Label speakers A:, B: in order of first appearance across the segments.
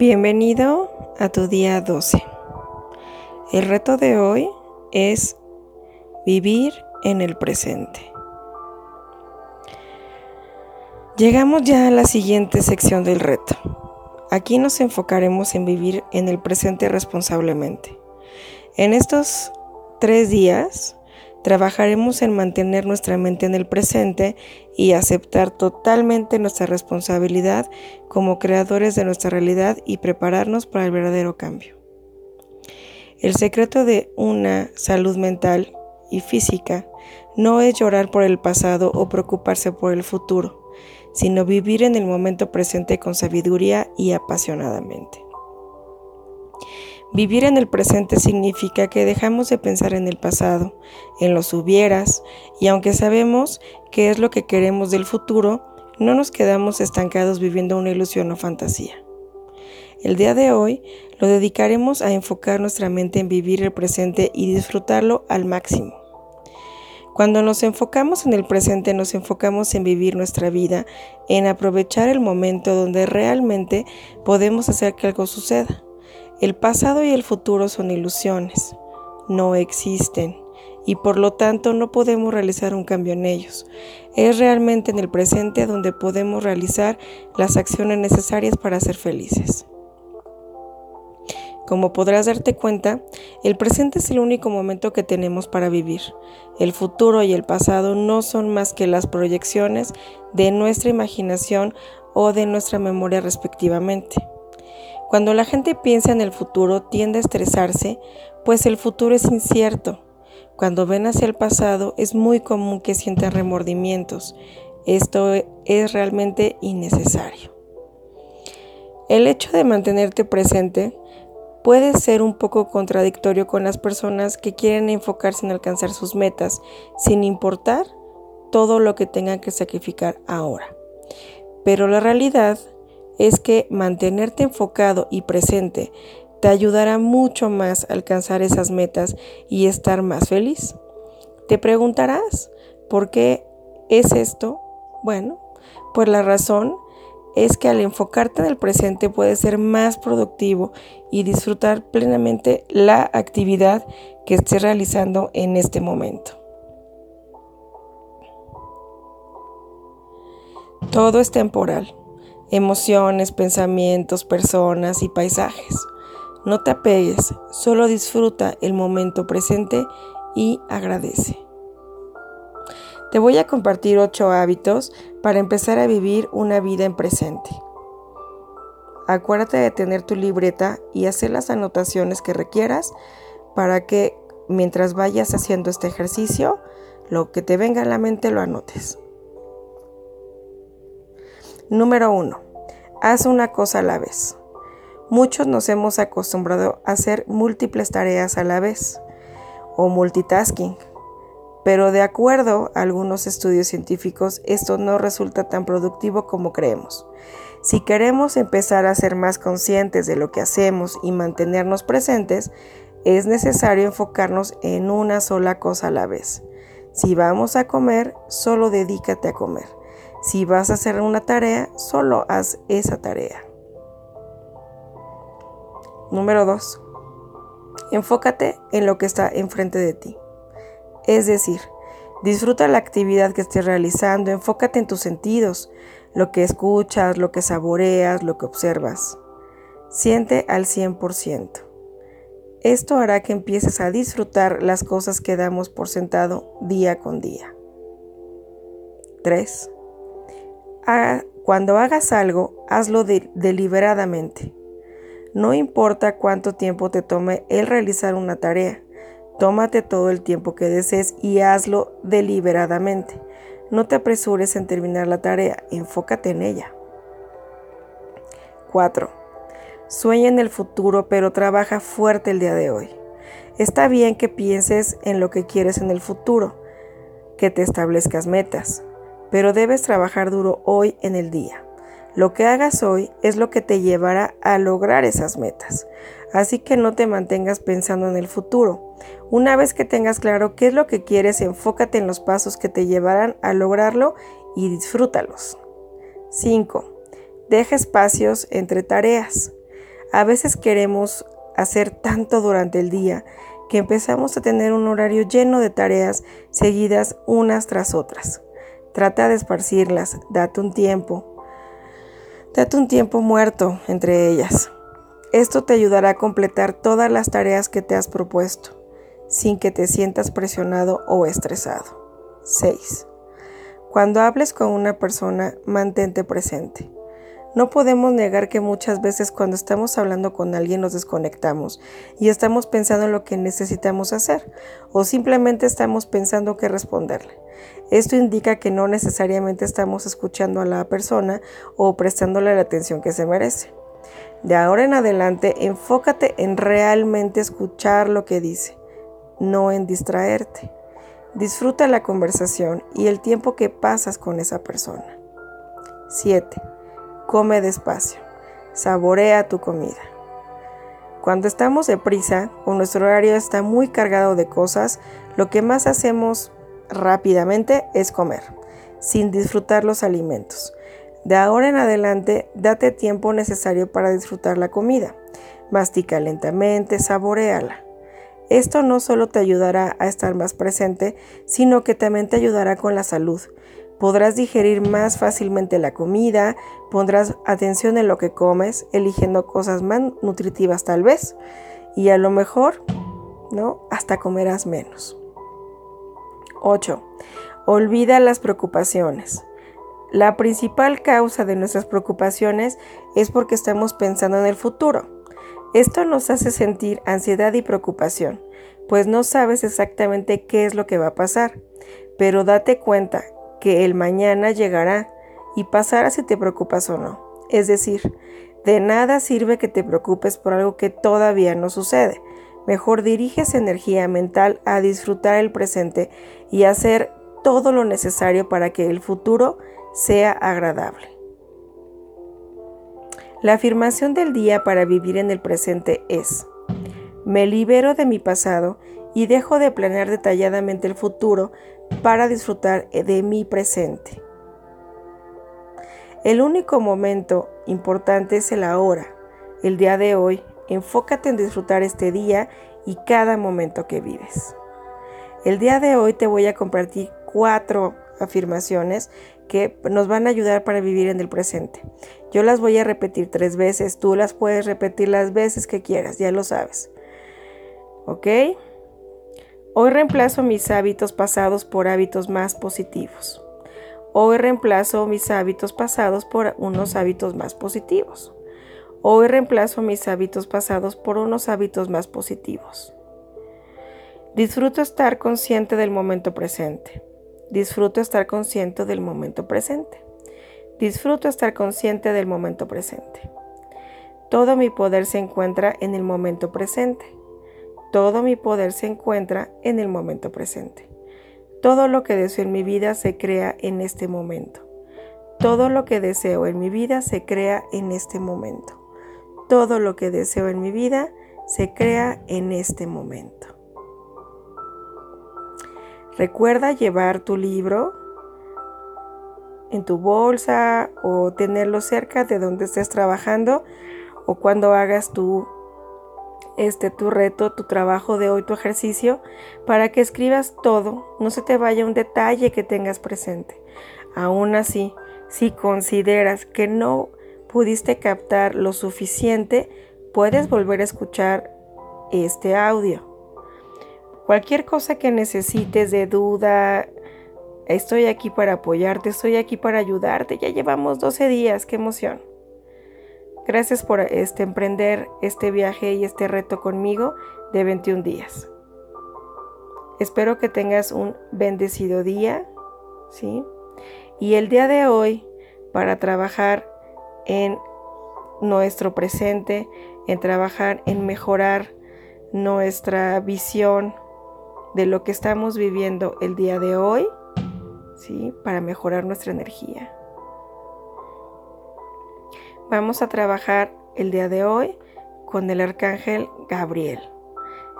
A: Bienvenido a tu día 12. El reto de hoy es vivir en el presente. Llegamos ya a la siguiente sección del reto. Aquí nos enfocaremos en vivir en el presente responsablemente. En estos tres días trabajaremos en mantener nuestra mente en el presente y aceptar totalmente nuestra responsabilidad como creadores de nuestra realidad y prepararnos para el verdadero cambio. El secreto de una salud mental y física no es llorar por el pasado o preocuparse por el futuro, sino vivir en el momento presente con sabiduría y apasionadamente. Vivir en el presente significa que dejamos de pensar en el pasado, en los hubieras, y aunque sabemos qué es lo que queremos del futuro, no nos quedamos estancados viviendo una ilusión o fantasía. El día de hoy lo dedicaremos a enfocar nuestra mente en vivir el presente y disfrutarlo al máximo. Cuando nos enfocamos en el presente, nos enfocamos en vivir nuestra vida, en aprovechar el momento donde realmente podemos hacer que algo suceda. El pasado y el futuro son ilusiones, no existen y por lo tanto no podemos realizar un cambio en ellos. Es realmente en el presente donde podemos realizar las acciones necesarias para ser felices. Como podrás darte cuenta, el presente es el único momento que tenemos para vivir. El futuro y el pasado no son más que las proyecciones de nuestra imaginación o de nuestra memoria respectivamente. Cuando la gente piensa en el futuro tiende a estresarse, pues el futuro es incierto. Cuando ven hacia el pasado es muy común que sientan remordimientos. Esto es realmente innecesario. El hecho de mantenerte presente puede ser un poco contradictorio con las personas que quieren enfocarse en alcanzar sus metas sin importar todo lo que tengan que sacrificar ahora. Pero la realidad es que mantenerte enfocado y presente te ayudará mucho más a alcanzar esas metas y estar más feliz. Te preguntarás, ¿por qué es esto? Bueno, pues la razón es que al enfocarte en el presente puedes ser más productivo y disfrutar plenamente la actividad que estés realizando en este momento. Todo es temporal emociones, pensamientos, personas y paisajes. No te apegues, solo disfruta el momento presente y agradece. Te voy a compartir ocho hábitos para empezar a vivir una vida en presente. Acuérdate de tener tu libreta y hacer las anotaciones que requieras para que mientras vayas haciendo este ejercicio, lo que te venga a la mente lo anotes. Número 1. Haz una cosa a la vez. Muchos nos hemos acostumbrado a hacer múltiples tareas a la vez o multitasking, pero de acuerdo a algunos estudios científicos esto no resulta tan productivo como creemos. Si queremos empezar a ser más conscientes de lo que hacemos y mantenernos presentes, es necesario enfocarnos en una sola cosa a la vez. Si vamos a comer, solo dedícate a comer. Si vas a hacer una tarea, solo haz esa tarea. Número 2. Enfócate en lo que está enfrente de ti. Es decir, disfruta la actividad que estés realizando, enfócate en tus sentidos, lo que escuchas, lo que saboreas, lo que observas. Siente al 100%. Esto hará que empieces a disfrutar las cosas que damos por sentado día con día. 3 cuando hagas algo, hazlo deliberadamente. No importa cuánto tiempo te tome el realizar una tarea, tómate todo el tiempo que desees y hazlo deliberadamente. No te apresures en terminar la tarea, enfócate en ella. 4. Sueña en el futuro, pero trabaja fuerte el día de hoy. Está bien que pienses en lo que quieres en el futuro, que te establezcas metas, pero debes trabajar duro hoy en el día. Lo que hagas hoy es lo que te llevará a lograr esas metas. Así que no te mantengas pensando en el futuro. Una vez que tengas claro qué es lo que quieres, enfócate en los pasos que te llevarán a lograrlo y disfrútalos. 5. Deja espacios entre tareas. A veces queremos hacer tanto durante el día que empezamos a tener un horario lleno de tareas seguidas unas tras otras. Trata de esparcirlas, date un tiempo. Date un tiempo muerto entre ellas. Esto te ayudará a completar todas las tareas que te has propuesto, sin que te sientas presionado o estresado. 6. Cuando hables con una persona, mantente presente. No podemos negar que muchas veces cuando estamos hablando con alguien nos desconectamos y estamos pensando en lo que necesitamos hacer o simplemente estamos pensando qué responderle. Esto indica que no necesariamente estamos escuchando a la persona o prestándole la atención que se merece. De ahora en adelante, enfócate en realmente escuchar lo que dice, no en distraerte. Disfruta la conversación y el tiempo que pasas con esa persona. 7 come despacio, saborea tu comida. Cuando estamos deprisa o nuestro horario está muy cargado de cosas, lo que más hacemos rápidamente es comer, sin disfrutar los alimentos. De ahora en adelante, date tiempo necesario para disfrutar la comida. Mastica lentamente, saboreala. Esto no solo te ayudará a estar más presente, sino que también te ayudará con la salud, Podrás digerir más fácilmente la comida, pondrás atención en lo que comes, eligiendo cosas más nutritivas tal vez, y a lo mejor, ¿no? Hasta comerás menos. 8. Olvida las preocupaciones. La principal causa de nuestras preocupaciones es porque estamos pensando en el futuro. Esto nos hace sentir ansiedad y preocupación, pues no sabes exactamente qué es lo que va a pasar, pero date cuenta que el mañana llegará y pasará si te preocupas o no. Es decir, de nada sirve que te preocupes por algo que todavía no sucede. Mejor diriges energía mental a disfrutar el presente y hacer todo lo necesario para que el futuro sea agradable. La afirmación del día para vivir en el presente es, me libero de mi pasado y dejo de planear detalladamente el futuro para disfrutar de mi presente. El único momento importante es el ahora, el día de hoy. Enfócate en disfrutar este día y cada momento que vives. El día de hoy te voy a compartir cuatro afirmaciones que nos van a ayudar para vivir en el presente. Yo las voy a repetir tres veces, tú las puedes repetir las veces que quieras, ya lo sabes. ¿Ok? Hoy reemplazo mis hábitos pasados por hábitos más positivos. Hoy reemplazo mis hábitos pasados por unos hábitos más positivos. Hoy reemplazo mis hábitos pasados por unos hábitos más positivos. Disfruto estar consciente del momento presente. Disfruto estar consciente del momento presente. Disfruto estar consciente del momento presente. Todo mi poder se encuentra en el momento presente. Todo mi poder se encuentra en el momento presente. Todo lo que deseo en mi vida se crea en este momento. Todo lo que deseo en mi vida se crea en este momento. Todo lo que deseo en mi vida se crea en este momento. Recuerda llevar tu libro en tu bolsa o tenerlo cerca de donde estés trabajando o cuando hagas tu este tu reto, tu trabajo de hoy, tu ejercicio, para que escribas todo, no se te vaya un detalle que tengas presente. Aún así, si consideras que no pudiste captar lo suficiente, puedes volver a escuchar este audio. Cualquier cosa que necesites de duda, estoy aquí para apoyarte, estoy aquí para ayudarte. Ya llevamos 12 días, qué emoción. Gracias por este, emprender este viaje y este reto conmigo de 21 días. Espero que tengas un bendecido día, ¿sí? Y el día de hoy, para trabajar en nuestro presente, en trabajar en mejorar nuestra visión de lo que estamos viviendo el día de hoy, ¿sí? Para mejorar nuestra energía. Vamos a trabajar el día de hoy con el arcángel Gabriel.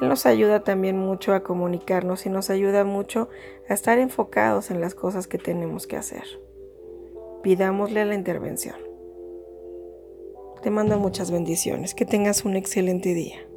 A: Él nos ayuda también mucho a comunicarnos y nos ayuda mucho a estar enfocados en las cosas que tenemos que hacer. Pidámosle la intervención. Te mando muchas bendiciones. Que tengas un excelente día.